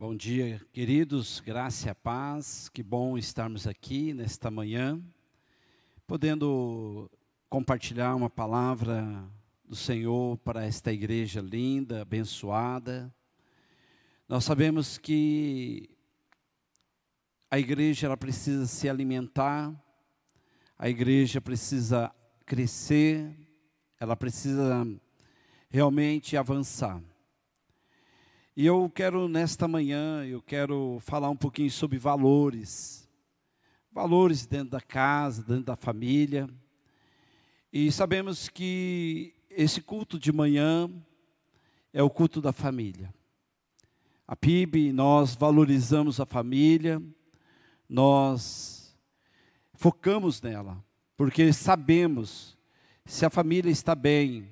Bom dia, queridos, graça e paz. Que bom estarmos aqui nesta manhã, podendo compartilhar uma palavra do Senhor para esta igreja linda, abençoada. Nós sabemos que a igreja ela precisa se alimentar, a igreja precisa crescer, ela precisa realmente avançar. E eu quero, nesta manhã, eu quero falar um pouquinho sobre valores. Valores dentro da casa, dentro da família. E sabemos que esse culto de manhã é o culto da família. A PIB, nós valorizamos a família, nós focamos nela, porque sabemos se a família está bem,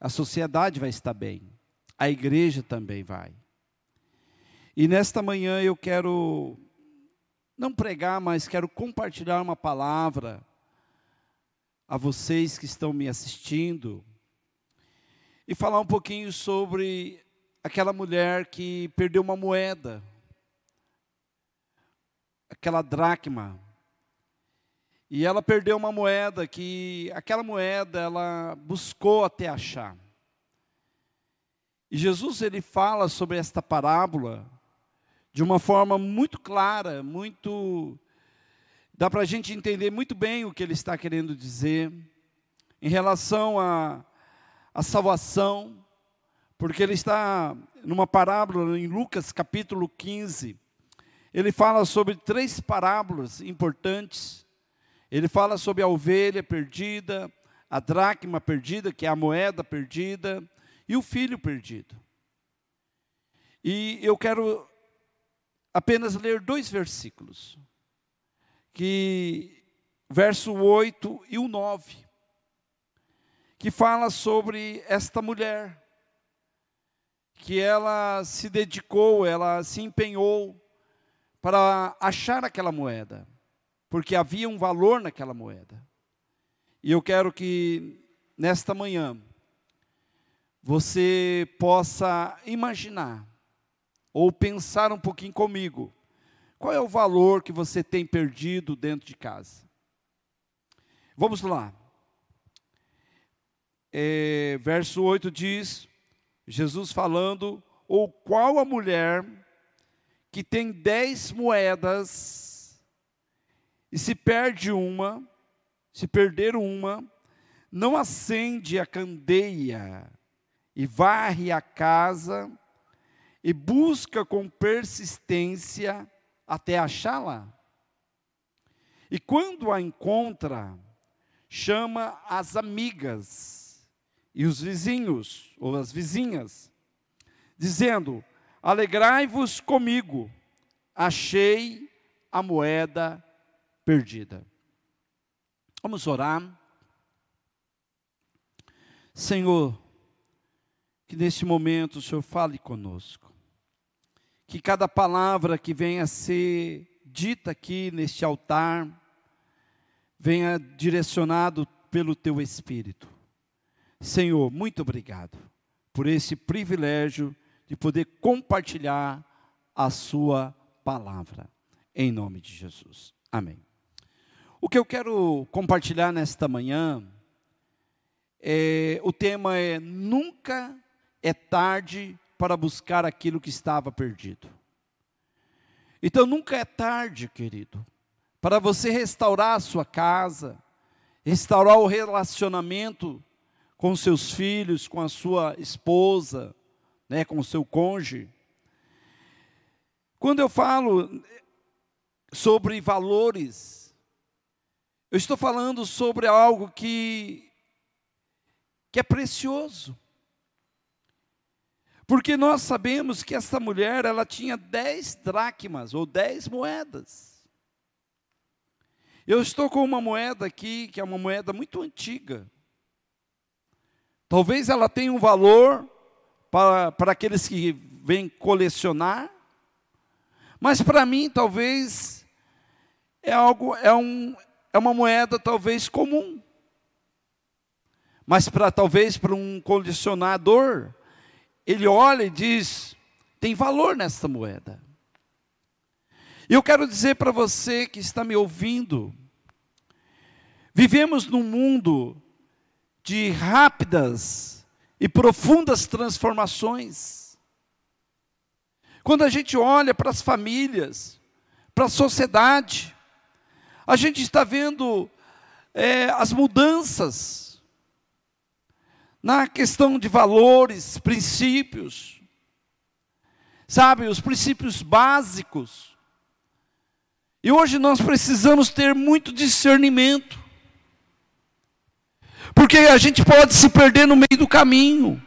a sociedade vai estar bem a igreja também vai. E nesta manhã eu quero não pregar, mas quero compartilhar uma palavra a vocês que estão me assistindo e falar um pouquinho sobre aquela mulher que perdeu uma moeda, aquela dracma. E ela perdeu uma moeda que aquela moeda ela buscou até achar. E Jesus ele fala sobre esta parábola de uma forma muito clara, muito dá para a gente entender muito bem o que ele está querendo dizer em relação à a, a salvação, porque ele está numa parábola em Lucas capítulo 15. Ele fala sobre três parábolas importantes. Ele fala sobre a ovelha perdida, a dracma perdida, que é a moeda perdida, e o filho perdido. E eu quero apenas ler dois versículos, que verso 8 e o 9, que fala sobre esta mulher, que ela se dedicou, ela se empenhou para achar aquela moeda, porque havia um valor naquela moeda. E eu quero que nesta manhã você possa imaginar ou pensar um pouquinho comigo. Qual é o valor que você tem perdido dentro de casa? Vamos lá. É, verso 8 diz: Jesus falando, ou qual a mulher que tem dez moedas e se perde uma, se perder uma, não acende a candeia e varre a casa e busca com persistência até achá-la. E quando a encontra, chama as amigas e os vizinhos ou as vizinhas, dizendo: Alegrai-vos comigo, achei a moeda perdida. Vamos orar. Senhor, que neste momento o Senhor fale conosco. Que cada palavra que venha a ser dita aqui neste altar venha direcionado pelo teu espírito. Senhor, muito obrigado por esse privilégio de poder compartilhar a sua palavra. Em nome de Jesus. Amém. O que eu quero compartilhar nesta manhã é, o tema é nunca é tarde para buscar aquilo que estava perdido. Então nunca é tarde, querido, para você restaurar a sua casa, restaurar o relacionamento com seus filhos, com a sua esposa, né, com o seu cônjuge. Quando eu falo sobre valores, eu estou falando sobre algo que, que é precioso. Porque nós sabemos que essa mulher, ela tinha dez dracmas, ou dez moedas. Eu estou com uma moeda aqui, que é uma moeda muito antiga. Talvez ela tenha um valor para, para aqueles que vêm colecionar, mas para mim talvez é algo, é, um, é uma moeda talvez comum. Mas para talvez para um colecionador, ele olha e diz: tem valor nesta moeda. E eu quero dizer para você que está me ouvindo, vivemos num mundo de rápidas e profundas transformações. Quando a gente olha para as famílias, para a sociedade, a gente está vendo é, as mudanças na questão de valores, princípios, sabe, os princípios básicos. E hoje nós precisamos ter muito discernimento. Porque a gente pode se perder no meio do caminho.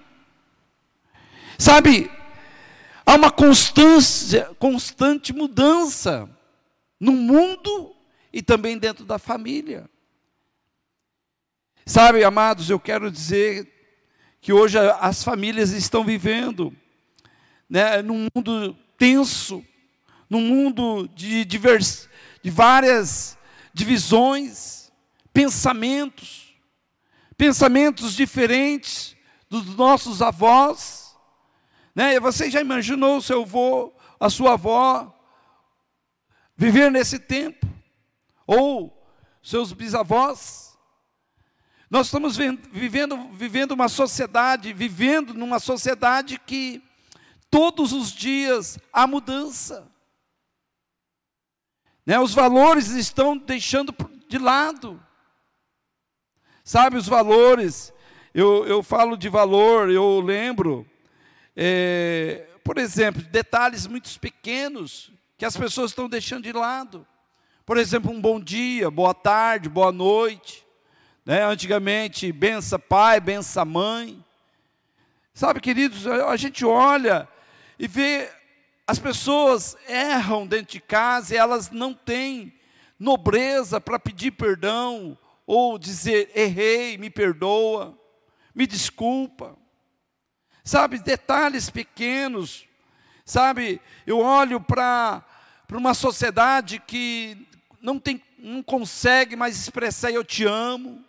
Sabe, há uma constância, constante mudança no mundo e também dentro da família. Sabe, amados, eu quero dizer que hoje as famílias estão vivendo né, num mundo tenso, num mundo de, divers, de várias divisões, pensamentos, pensamentos diferentes dos nossos avós. Né? Você já imaginou o seu avô, a sua avó, viver nesse tempo? Ou seus bisavós? Nós estamos vivendo, vivendo uma sociedade, vivendo numa sociedade que todos os dias há mudança. Né? Os valores estão deixando de lado. Sabe, os valores, eu, eu falo de valor, eu lembro, é, por exemplo, detalhes muito pequenos que as pessoas estão deixando de lado. Por exemplo, um bom dia, boa tarde, boa noite. Né? Antigamente, bença pai, bença mãe. Sabe, queridos, a gente olha e vê as pessoas erram dentro de casa e elas não têm nobreza para pedir perdão ou dizer errei, me perdoa, me desculpa. Sabe, detalhes pequenos. Sabe, eu olho para uma sociedade que não, tem, não consegue mais expressar eu te amo.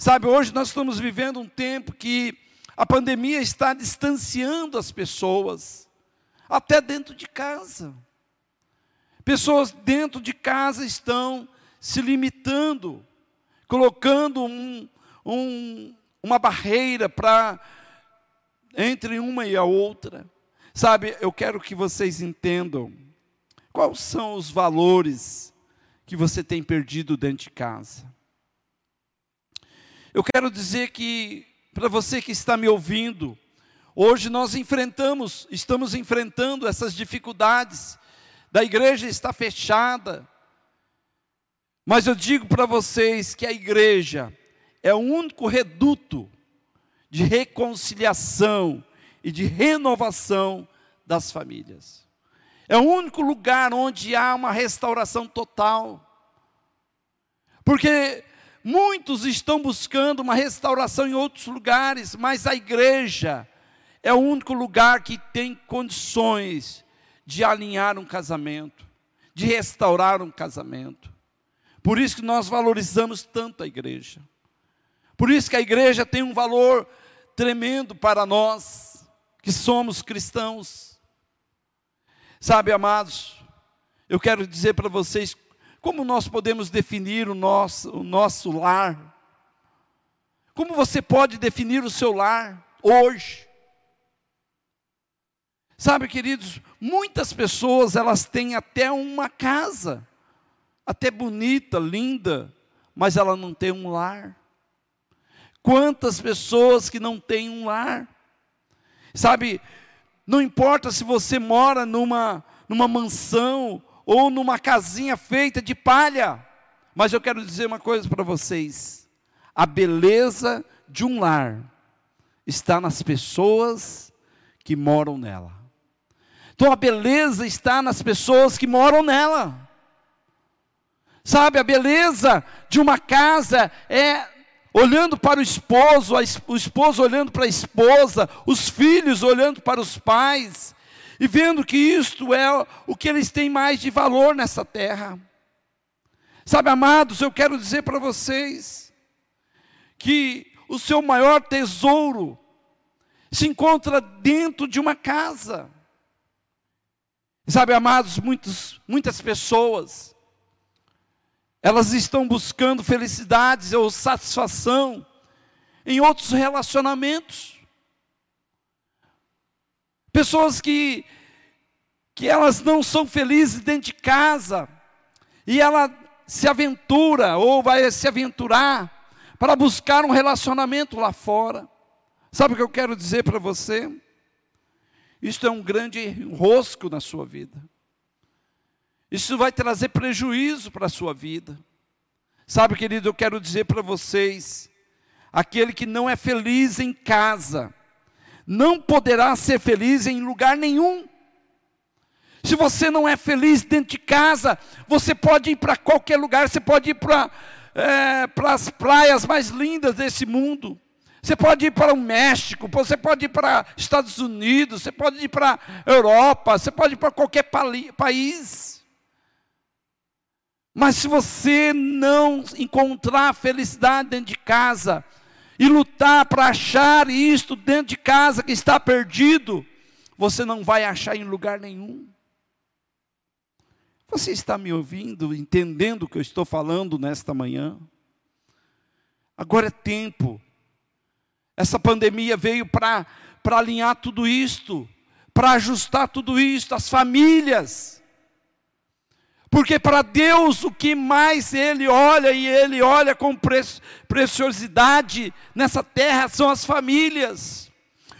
Sabe, hoje nós estamos vivendo um tempo que a pandemia está distanciando as pessoas até dentro de casa. Pessoas dentro de casa estão se limitando, colocando um, um, uma barreira para entre uma e a outra. Sabe, eu quero que vocês entendam quais são os valores que você tem perdido dentro de casa. Eu quero dizer que, para você que está me ouvindo, Hoje nós enfrentamos, estamos enfrentando essas dificuldades, da igreja está fechada, mas eu digo para vocês que a igreja é o único reduto de reconciliação e de renovação das famílias. É o único lugar onde há uma restauração total. Porque muitos estão buscando uma restauração em outros lugares, mas a igreja é o único lugar que tem condições de alinhar um casamento, de restaurar um casamento. Por isso que nós valorizamos tanto a igreja. Por isso que a igreja tem um valor tremendo para nós, que somos cristãos. Sabe, amados, eu quero dizer para vocês como nós podemos definir o nosso, o nosso lar. Como você pode definir o seu lar hoje? Sabe, queridos, muitas pessoas elas têm até uma casa, até bonita, linda, mas ela não tem um lar. Quantas pessoas que não têm um lar? Sabe, não importa se você mora numa, numa mansão ou numa casinha feita de palha, mas eu quero dizer uma coisa para vocês: a beleza de um lar está nas pessoas que moram nela. Então a beleza está nas pessoas que moram nela. Sabe, a beleza de uma casa é olhando para o esposo, o esposo olhando para a esposa, os filhos olhando para os pais, e vendo que isto é o que eles têm mais de valor nessa terra. Sabe, amados, eu quero dizer para vocês que o seu maior tesouro se encontra dentro de uma casa. Sabe, amados, muitos, muitas pessoas, elas estão buscando felicidades ou satisfação em outros relacionamentos. Pessoas que, que elas não são felizes dentro de casa, e ela se aventura ou vai se aventurar para buscar um relacionamento lá fora. Sabe o que eu quero dizer para você? Isto é um grande rosco na sua vida. Isso vai trazer prejuízo para a sua vida. Sabe, querido, eu quero dizer para vocês: aquele que não é feliz em casa, não poderá ser feliz em lugar nenhum. Se você não é feliz dentro de casa, você pode ir para qualquer lugar, você pode ir para é, as praias mais lindas desse mundo. Você pode ir para o México, você pode ir para Estados Unidos, você pode ir para Europa, você pode ir para qualquer país. Mas se você não encontrar felicidade dentro de casa e lutar para achar isto dentro de casa que está perdido, você não vai achar em lugar nenhum. Você está me ouvindo, entendendo o que eu estou falando nesta manhã? Agora é tempo. Essa pandemia veio para alinhar tudo isto, para ajustar tudo isto, as famílias. Porque para Deus o que mais Ele olha, e Ele olha com preciosidade nessa terra, são as famílias.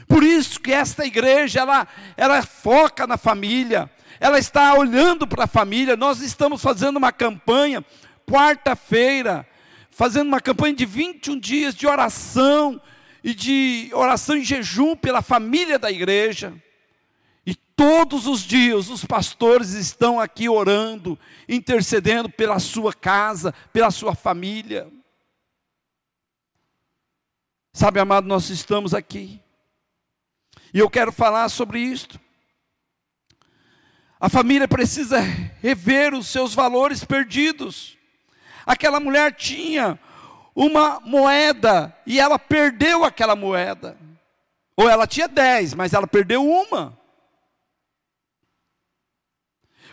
Por isso que esta igreja, ela, ela foca na família, ela está olhando para a família. Nós estamos fazendo uma campanha, quarta-feira, fazendo uma campanha de 21 dias de oração e de oração em jejum pela família da igreja. Todos os dias os pastores estão aqui orando, intercedendo pela sua casa, pela sua família. Sabe, amado, nós estamos aqui. E eu quero falar sobre isto. A família precisa rever os seus valores perdidos. Aquela mulher tinha uma moeda e ela perdeu aquela moeda. Ou ela tinha dez, mas ela perdeu uma.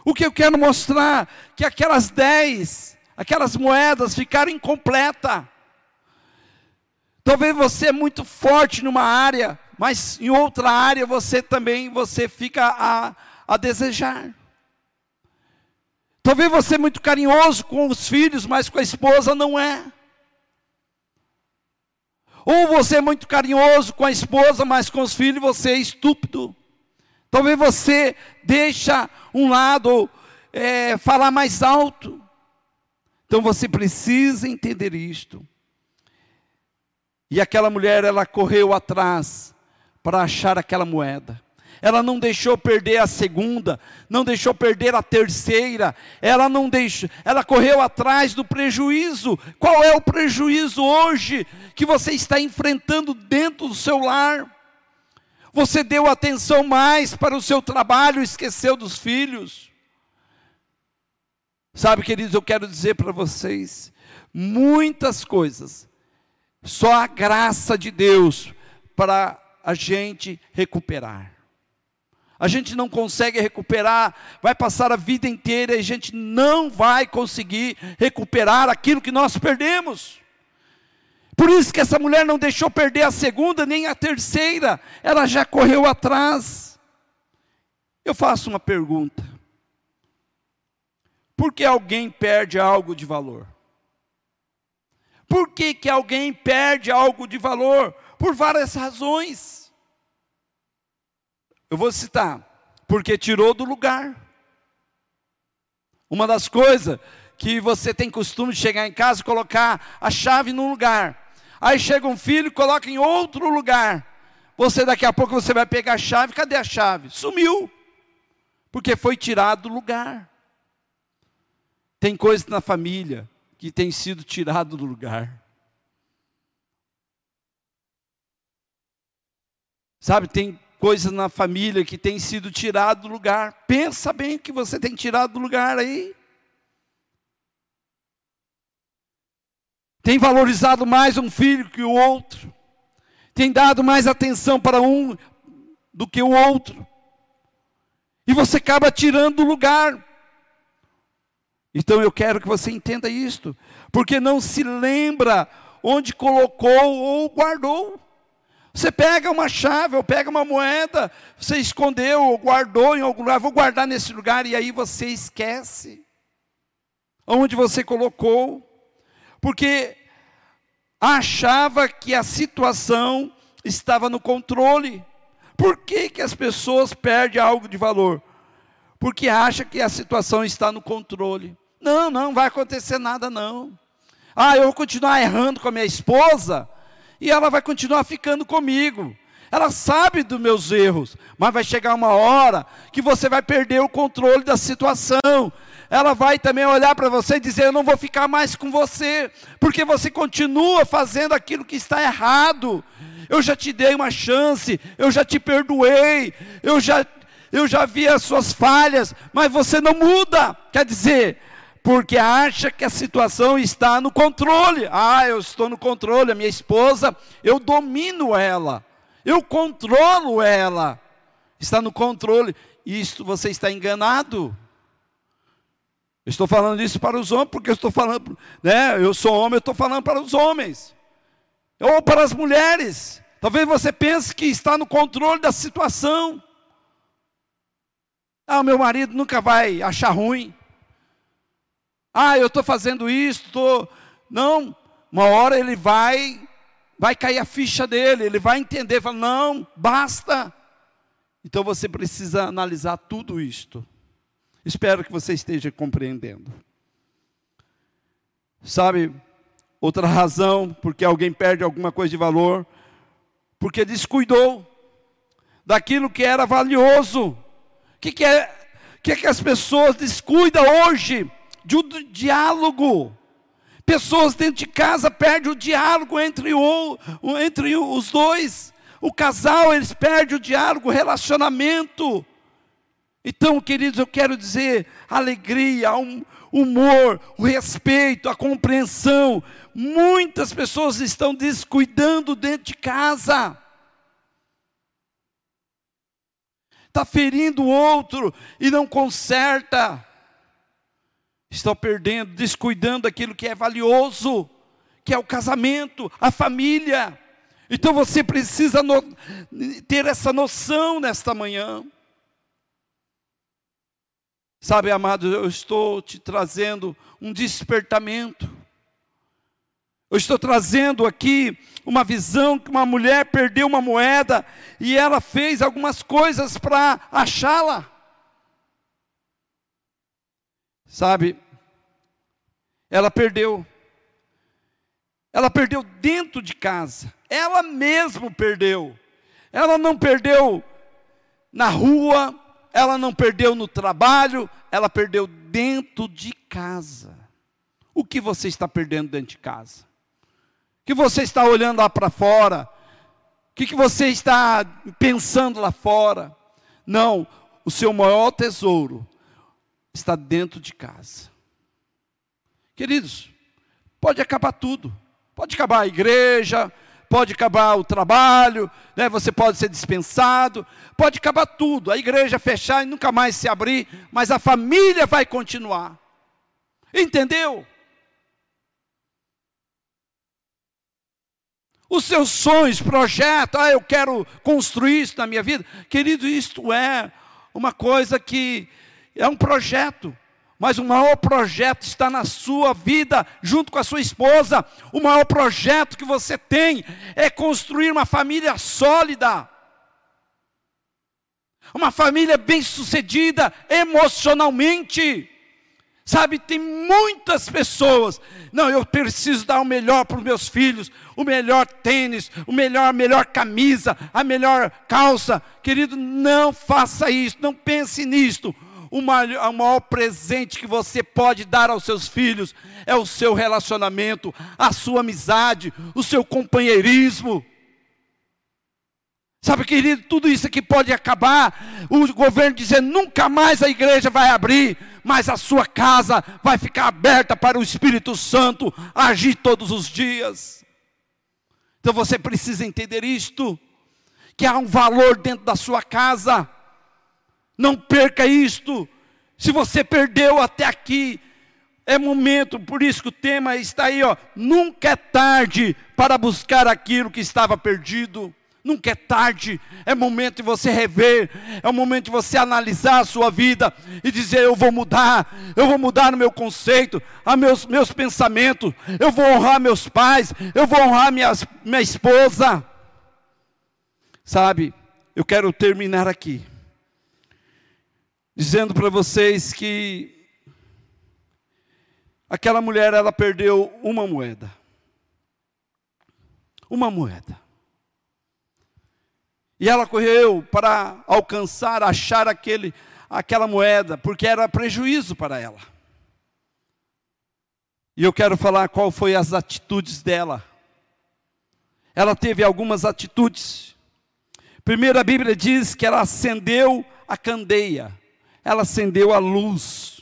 O que eu quero mostrar que aquelas dez, aquelas moedas ficaram incompletas. Talvez você é muito forte numa área, mas em outra área você também você fica a a desejar. Talvez você é muito carinhoso com os filhos, mas com a esposa não é. Ou você é muito carinhoso com a esposa, mas com os filhos você é estúpido. Talvez você deixa um lado é, falar mais alto. Então você precisa entender isto. E aquela mulher, ela correu atrás para achar aquela moeda ela não deixou perder a segunda, não deixou perder a terceira, ela não deixou, ela correu atrás do prejuízo. Qual é o prejuízo hoje que você está enfrentando dentro do seu lar? Você deu atenção mais para o seu trabalho, esqueceu dos filhos. Sabe, queridos, eu quero dizer para vocês, muitas coisas, só a graça de Deus para a gente recuperar. A gente não consegue recuperar, vai passar a vida inteira e a gente não vai conseguir recuperar aquilo que nós perdemos. Por isso que essa mulher não deixou perder a segunda nem a terceira, ela já correu atrás. Eu faço uma pergunta: por que alguém perde algo de valor? Por que, que alguém perde algo de valor? Por várias razões. Eu vou citar, porque tirou do lugar. Uma das coisas que você tem costume de chegar em casa e colocar a chave num lugar. Aí chega um filho coloca em outro lugar. Você daqui a pouco você vai pegar a chave, cadê a chave? Sumiu. Porque foi tirado do lugar. Tem coisas na família que tem sido tirado do lugar. Sabe, tem coisas na família que tem sido tirado do lugar. Pensa bem que você tem tirado do lugar aí. Tem valorizado mais um filho que o outro. Tem dado mais atenção para um do que o outro. E você acaba tirando o lugar. Então eu quero que você entenda isto, porque não se lembra onde colocou ou guardou. Você pega uma chave ou pega uma moeda, você escondeu ou guardou em algum lugar, vou guardar nesse lugar, e aí você esquece onde você colocou, porque achava que a situação estava no controle. Por que, que as pessoas perdem algo de valor? Porque acha que a situação está no controle. Não, não vai acontecer nada não. Ah, eu vou continuar errando com a minha esposa, e ela vai continuar ficando comigo. Ela sabe dos meus erros, mas vai chegar uma hora que você vai perder o controle da situação. Ela vai também olhar para você e dizer: Eu não vou ficar mais com você, porque você continua fazendo aquilo que está errado. Eu já te dei uma chance, eu já te perdoei, eu já, eu já vi as suas falhas, mas você não muda. Quer dizer, porque acha que a situação está no controle. Ah, eu estou no controle, a minha esposa, eu domino ela, eu controlo ela. Está no controle. Isto você está enganado. Estou falando isso para os homens, porque eu estou falando, né? Eu sou homem, eu estou falando para os homens. Ou para as mulheres. Talvez você pense que está no controle da situação. Ah, meu marido nunca vai achar ruim. Ah, eu estou fazendo isso, estou. Não, uma hora ele vai, vai cair a ficha dele, ele vai entender, fala, não, basta. Então você precisa analisar tudo isto. Espero que você esteja compreendendo. Sabe, outra razão porque alguém perde alguma coisa de valor, porque descuidou daquilo que era valioso. O que, que é que, é que as pessoas descuidam hoje? de um diálogo. Pessoas dentro de casa perdem o diálogo entre, o, entre os dois. O casal, eles perdem o diálogo, o relacionamento. Então, queridos, eu quero dizer alegria, um, humor, o respeito, a compreensão. Muitas pessoas estão descuidando dentro de casa. Está ferindo o outro e não conserta estão perdendo, descuidando daquilo que é valioso, que é o casamento, a família. Então você precisa no, ter essa noção nesta manhã. Sabe, amado, eu estou te trazendo um despertamento. Eu estou trazendo aqui uma visão que uma mulher perdeu uma moeda e ela fez algumas coisas para achá-la. Sabe, ela perdeu. Ela perdeu dentro de casa. Ela mesmo perdeu. Ela não perdeu na rua, ela não perdeu no trabalho, ela perdeu dentro de casa. O que você está perdendo dentro de casa? O que você está olhando lá para fora? O que, você está pensando lá fora? Não, o seu maior tesouro está dentro de casa. Queridos, pode acabar tudo. Pode acabar a igreja, pode acabar o trabalho, né? você pode ser dispensado, pode acabar tudo. A igreja fechar e nunca mais se abrir, mas a família vai continuar. Entendeu? Os seus sonhos, projetos, ah, eu quero construir isso na minha vida. Querido, isto é uma coisa que é um projeto. Mas o maior projeto está na sua vida, junto com a sua esposa. O maior projeto que você tem é construir uma família sólida. Uma família bem-sucedida emocionalmente. Sabe, tem muitas pessoas. Não, eu preciso dar o melhor para os meus filhos, o melhor tênis, o melhor, a melhor camisa, a melhor calça. Querido, não faça isso, não pense nisto o maior, presente que você pode dar aos seus filhos é o seu relacionamento, a sua amizade, o seu companheirismo. Sabe, querido, tudo isso aqui pode acabar. O governo dizer nunca mais a igreja vai abrir, mas a sua casa vai ficar aberta para o Espírito Santo agir todos os dias. Então você precisa entender isto: que há um valor dentro da sua casa Não perca isto. Se você perdeu até aqui, é momento, por isso que o tema está aí, ó. Nunca é tarde para buscar aquilo que estava perdido. Nunca é tarde, é momento de você rever, é o momento de você analisar a sua vida e dizer: Eu vou mudar, eu vou mudar no meu conceito, a meus, meus pensamentos, eu vou honrar meus pais, eu vou honrar minha, minha esposa. Sabe, eu quero terminar aqui, dizendo para vocês que aquela mulher ela perdeu uma moeda. Uma moeda. E ela correu para alcançar, achar aquele, aquela moeda, porque era prejuízo para ela. E eu quero falar qual foi as atitudes dela. Ela teve algumas atitudes. Primeiro a Bíblia diz que ela acendeu a candeia. Ela acendeu a luz.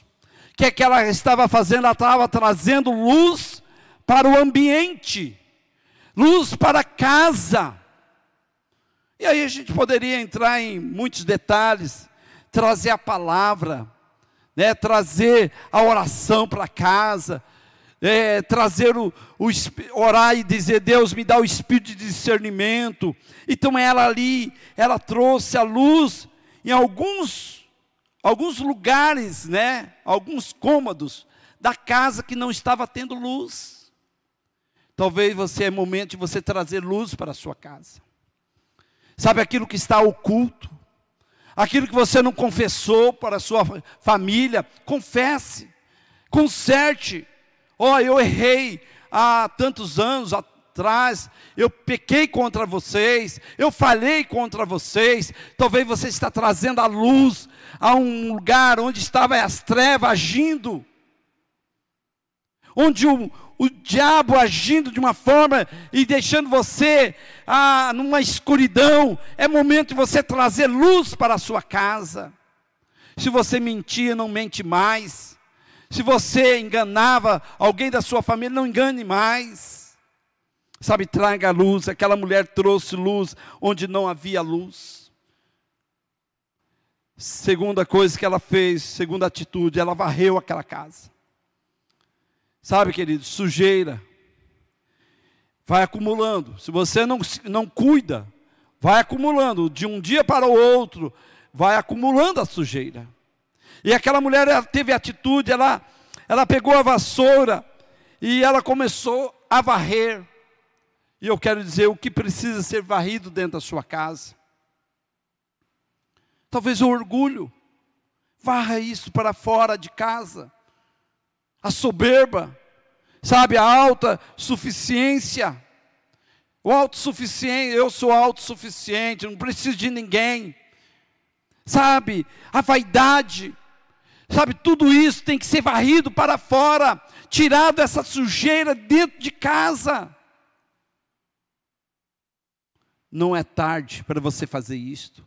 O que é que ela estava fazendo? Ela estava trazendo luz para o ambiente. Luz para a casa e aí a gente poderia entrar em muitos detalhes, trazer a palavra, né, trazer a oração para casa, é, trazer o, o, orar e dizer, Deus me dá o espírito de discernimento. Então ela ali, ela trouxe a luz em alguns, alguns lugares, né, alguns cômodos da casa que não estava tendo luz. Talvez você é momento de você trazer luz para a sua casa. Sabe aquilo que está oculto? Aquilo que você não confessou para a sua família, confesse, conserte. Ó, oh, eu errei há tantos anos atrás, eu pequei contra vocês, eu falhei contra vocês. Talvez você está trazendo a luz a um lugar onde estavam as trevas agindo. Onde o, o diabo agindo de uma forma e deixando você ah, numa escuridão. É momento de você trazer luz para a sua casa. Se você mentia, não mente mais. Se você enganava alguém da sua família, não engane mais. Sabe, traga luz. Aquela mulher trouxe luz onde não havia luz. Segunda coisa que ela fez, segunda atitude, ela varreu aquela casa. Sabe, querido, sujeira. Vai acumulando. Se você não, não cuida, vai acumulando. De um dia para o outro, vai acumulando a sujeira. E aquela mulher ela teve atitude, ela, ela pegou a vassoura e ela começou a varrer. E eu quero dizer o que precisa ser varrido dentro da sua casa. Talvez o orgulho. Varra isso para fora de casa a soberba, sabe, a alta suficiência. O autossuficiente, eu sou autossuficiente, não preciso de ninguém. Sabe, a vaidade, sabe, tudo isso tem que ser varrido para fora, tirado essa sujeira dentro de casa. Não é tarde para você fazer isto.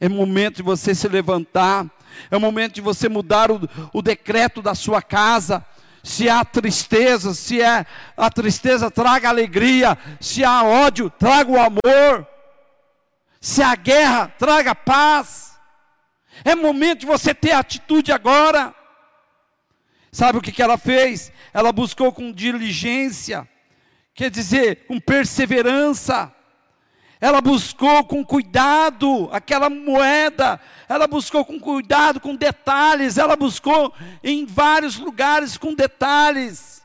É momento de você se levantar, é momento de você mudar o, o decreto da sua casa. Se há tristeza, se é a tristeza, traga alegria. Se há ódio, traga o amor. Se há guerra, traga paz. É momento de você ter atitude agora. Sabe o que, que ela fez? Ela buscou com diligência, quer dizer, com perseverança ela buscou com cuidado aquela moeda, ela buscou com cuidado, com detalhes, ela buscou em vários lugares com detalhes.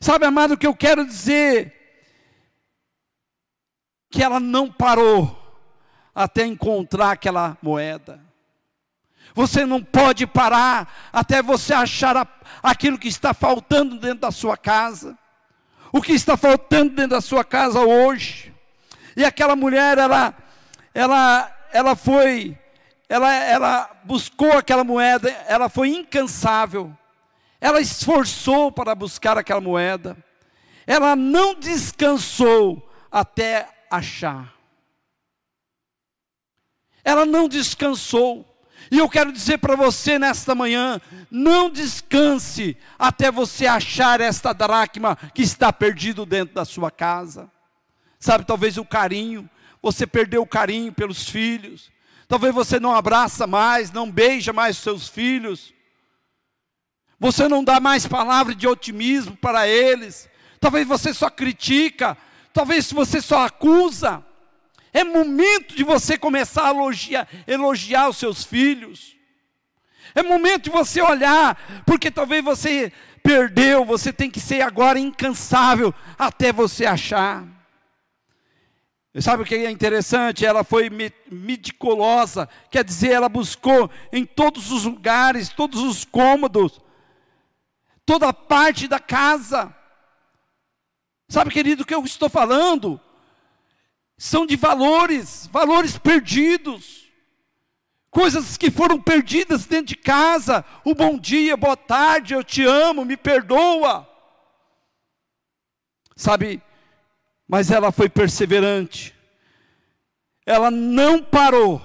Sabe, amado, o que eu quero dizer? Que ela não parou até encontrar aquela moeda. Você não pode parar até você achar a, aquilo que está faltando dentro da sua casa. O que está faltando dentro da sua casa hoje. E aquela mulher, ela, ela, ela foi, ela, ela buscou aquela moeda, ela foi incansável. Ela esforçou para buscar aquela moeda. Ela não descansou até achar. Ela não descansou. E eu quero dizer para você nesta manhã: não descanse até você achar esta dracma que está perdido dentro da sua casa. Sabe, talvez o carinho, você perdeu o carinho pelos filhos. Talvez você não abraça mais, não beija mais seus filhos. Você não dá mais palavra de otimismo para eles. Talvez você só critica, talvez você só acusa. É momento de você começar a elogiar, elogiar os seus filhos. É momento de você olhar, porque talvez você perdeu, você tem que ser agora incansável até você achar. Sabe o que é interessante? Ela foi meticulosa, quer dizer, ela buscou em todos os lugares, todos os cômodos, toda parte da casa. Sabe, querido, o que eu estou falando? São de valores, valores perdidos, coisas que foram perdidas dentro de casa. O bom dia, boa tarde, eu te amo, me perdoa. Sabe, mas ela foi perseverante. Ela não parou.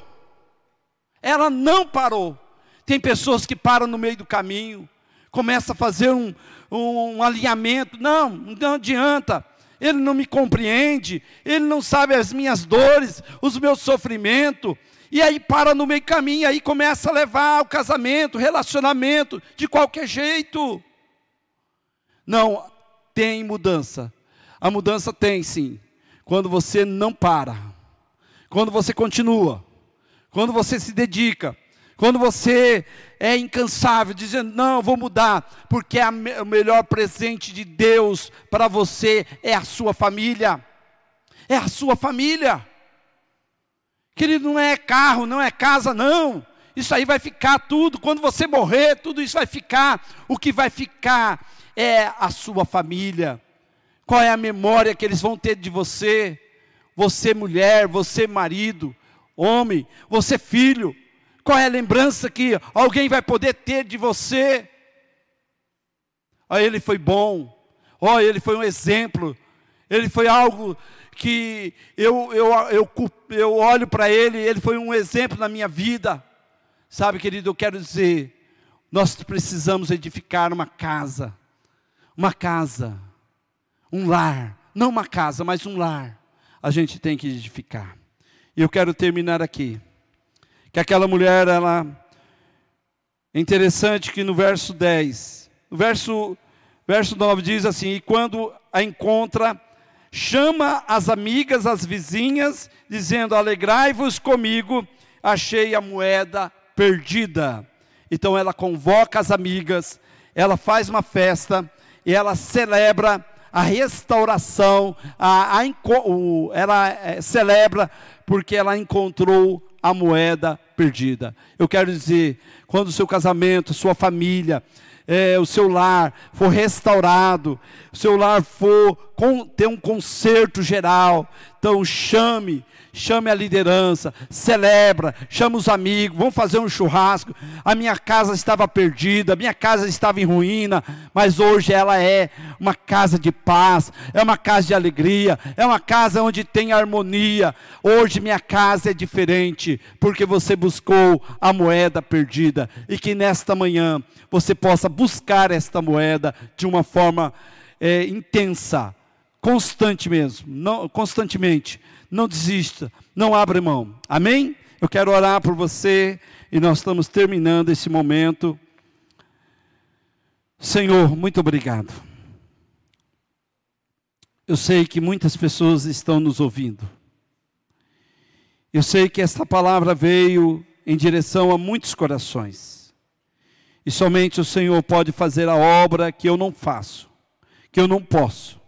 Ela não parou. Tem pessoas que param no meio do caminho, começa a fazer um, um alinhamento. Não, não adianta. Ele não me compreende, ele não sabe as minhas dores, os meus sofrimentos. E aí para no meio do caminho, aí começa a levar o casamento, relacionamento, de qualquer jeito. Não, tem mudança. A mudança tem sim, quando você não para, quando você continua, quando você se dedica, quando você é incansável, dizendo: Não, vou mudar, porque é o melhor presente de Deus para você é a sua família. É a sua família. Querido, não é carro, não é casa, não. Isso aí vai ficar tudo. Quando você morrer, tudo isso vai ficar. O que vai ficar é a sua família. Qual é a memória que eles vão ter de você? Você, mulher, você, marido, homem, você, filho. Qual é a lembrança que alguém vai poder ter de você? Oh, ele foi bom. Oh, ele foi um exemplo. Ele foi algo que eu, eu, eu, eu olho para ele, ele foi um exemplo na minha vida. Sabe, querido, eu quero dizer, nós precisamos edificar uma casa. Uma casa um lar, não uma casa, mas um lar, a gente tem que edificar. E eu quero terminar aqui. Que aquela mulher, ela. É interessante que no verso 10, no verso, verso 9 diz assim: E quando a encontra, chama as amigas, as vizinhas, dizendo: Alegrai-vos comigo, achei a moeda perdida. Então ela convoca as amigas, ela faz uma festa e ela celebra a restauração, a, a, o, ela é, celebra porque ela encontrou a moeda perdida. Eu quero dizer, quando o seu casamento, sua família, é, o seu lar for restaurado, o seu lar for com, ter um conserto geral, então chame, chame a liderança, celebra, chama os amigos, vamos fazer um churrasco. A minha casa estava perdida, a minha casa estava em ruína, mas hoje ela é uma casa de paz, é uma casa de alegria, é uma casa onde tem harmonia. Hoje minha casa é diferente, porque você buscou a moeda perdida e que nesta manhã você possa buscar esta moeda de uma forma é, intensa, constante mesmo, não, constantemente não desista, não abra mão. Amém? Eu quero orar por você e nós estamos terminando esse momento. Senhor, muito obrigado. Eu sei que muitas pessoas estão nos ouvindo. Eu sei que esta palavra veio em direção a muitos corações. E somente o Senhor pode fazer a obra que eu não faço, que eu não posso,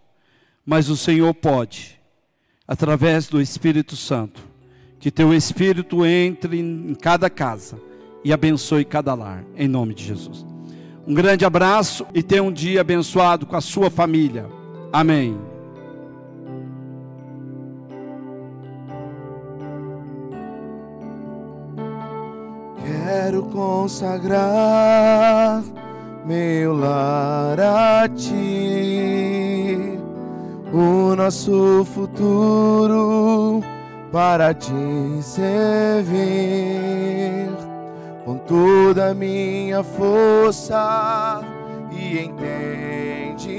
mas o Senhor pode através do Espírito Santo. Que teu Espírito entre em cada casa e abençoe cada lar, em nome de Jesus. Um grande abraço e tenha um dia abençoado com a sua família. Amém. Quero consagrar meu lar a ti o nosso futuro para te servir com toda a minha força e entendimento.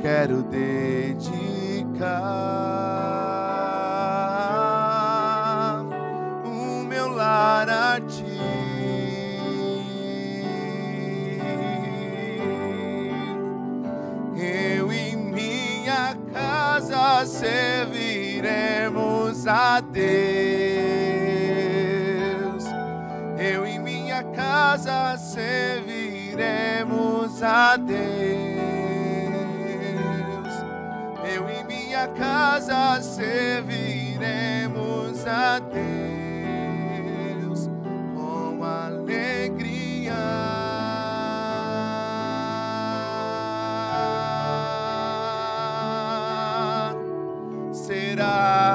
Quero dedicar serviremos a Deus. Eu e minha casa serviremos a Deus. Eu e minha casa serviremos a Deus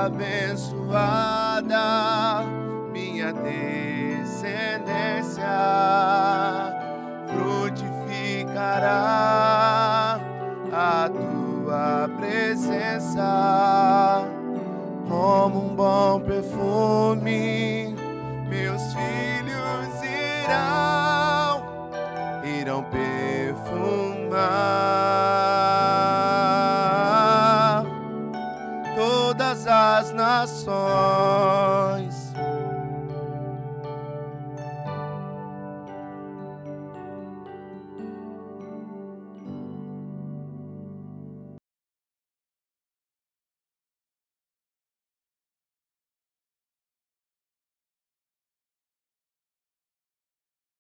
Será abençoada